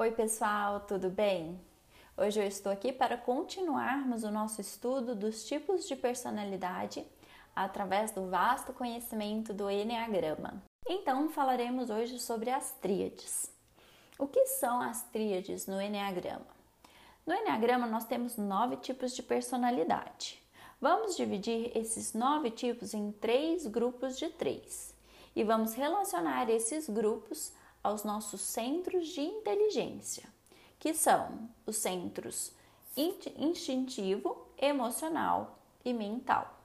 Oi, pessoal, tudo bem? Hoje eu estou aqui para continuarmos o nosso estudo dos tipos de personalidade através do vasto conhecimento do Enneagrama. Então, falaremos hoje sobre as tríades. O que são as tríades no Enneagrama? No Enneagrama, nós temos nove tipos de personalidade. Vamos dividir esses nove tipos em três grupos de três e vamos relacionar esses grupos aos nossos centros de inteligência, que são os centros instintivo, emocional e mental.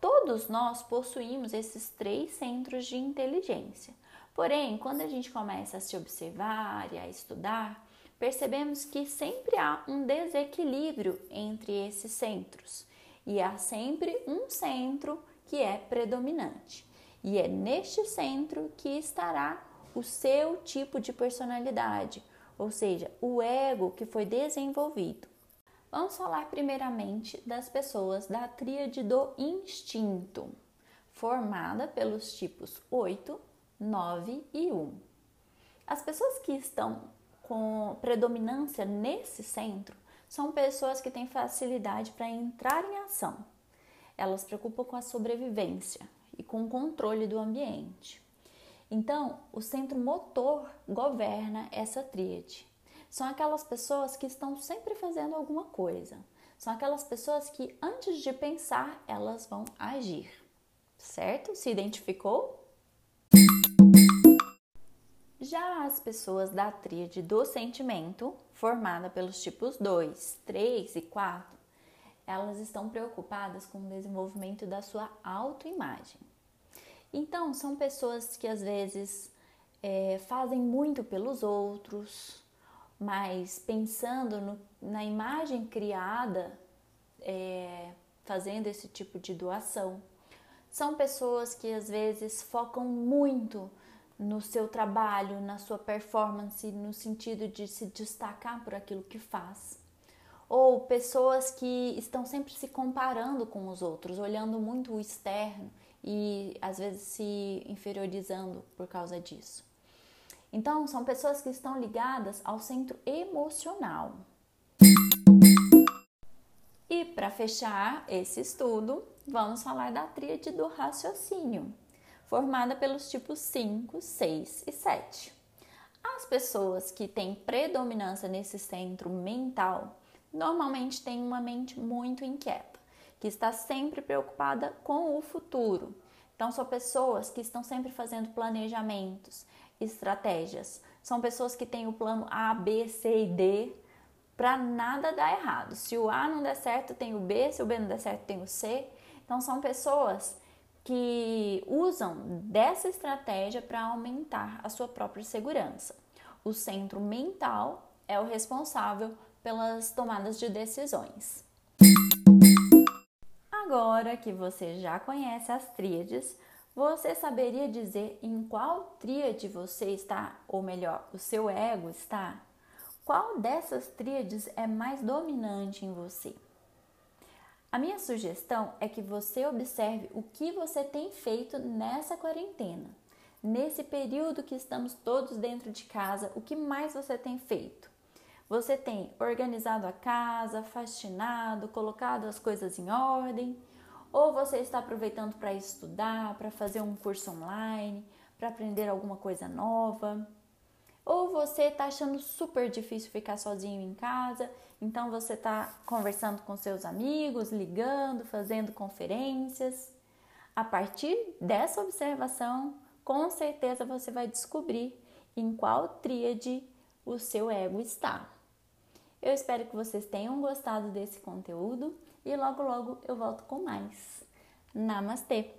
Todos nós possuímos esses três centros de inteligência. Porém, quando a gente começa a se observar e a estudar, percebemos que sempre há um desequilíbrio entre esses centros e há sempre um centro que é predominante. E é neste centro que estará o seu tipo de personalidade, ou seja, o ego que foi desenvolvido. Vamos falar primeiramente das pessoas da tríade do instinto, formada pelos tipos 8, 9 e 1. As pessoas que estão com predominância nesse centro são pessoas que têm facilidade para entrar em ação. Elas se preocupam com a sobrevivência e com o controle do ambiente. Então, o centro motor governa essa tríade. São aquelas pessoas que estão sempre fazendo alguma coisa. São aquelas pessoas que antes de pensar, elas vão agir. Certo? Se identificou? Já as pessoas da tríade do sentimento, formada pelos tipos 2, 3 e 4, elas estão preocupadas com o desenvolvimento da sua autoimagem. Então, são pessoas que às vezes é, fazem muito pelos outros, mas pensando no, na imagem criada, é, fazendo esse tipo de doação. São pessoas que às vezes focam muito no seu trabalho, na sua performance, no sentido de se destacar por aquilo que faz. Ou pessoas que estão sempre se comparando com os outros, olhando muito o externo e às vezes se inferiorizando por causa disso. Então, são pessoas que estão ligadas ao centro emocional. E para fechar esse estudo, vamos falar da tríade do raciocínio, formada pelos tipos 5, 6 e 7. As pessoas que têm predominância nesse centro mental normalmente têm uma mente muito inquieta que está sempre preocupada com o futuro. Então, são pessoas que estão sempre fazendo planejamentos, estratégias. São pessoas que têm o plano A, B, C e D para nada dar errado. Se o A não der certo, tem o B, se o B não der certo, tem o C. Então, são pessoas que usam dessa estratégia para aumentar a sua própria segurança. O centro mental é o responsável pelas tomadas de decisões. Agora que você já conhece as tríades, você saberia dizer em qual tríade você está, ou melhor, o seu ego está? Qual dessas tríades é mais dominante em você? A minha sugestão é que você observe o que você tem feito nessa quarentena. Nesse período que estamos todos dentro de casa, o que mais você tem feito? Você tem organizado a casa, faxinado, colocado as coisas em ordem? Ou você está aproveitando para estudar, para fazer um curso online, para aprender alguma coisa nova? Ou você está achando super difícil ficar sozinho em casa, então você está conversando com seus amigos, ligando, fazendo conferências? A partir dessa observação, com certeza você vai descobrir em qual tríade o seu ego está. Eu espero que vocês tenham gostado desse conteúdo e logo logo eu volto com mais. Namastê!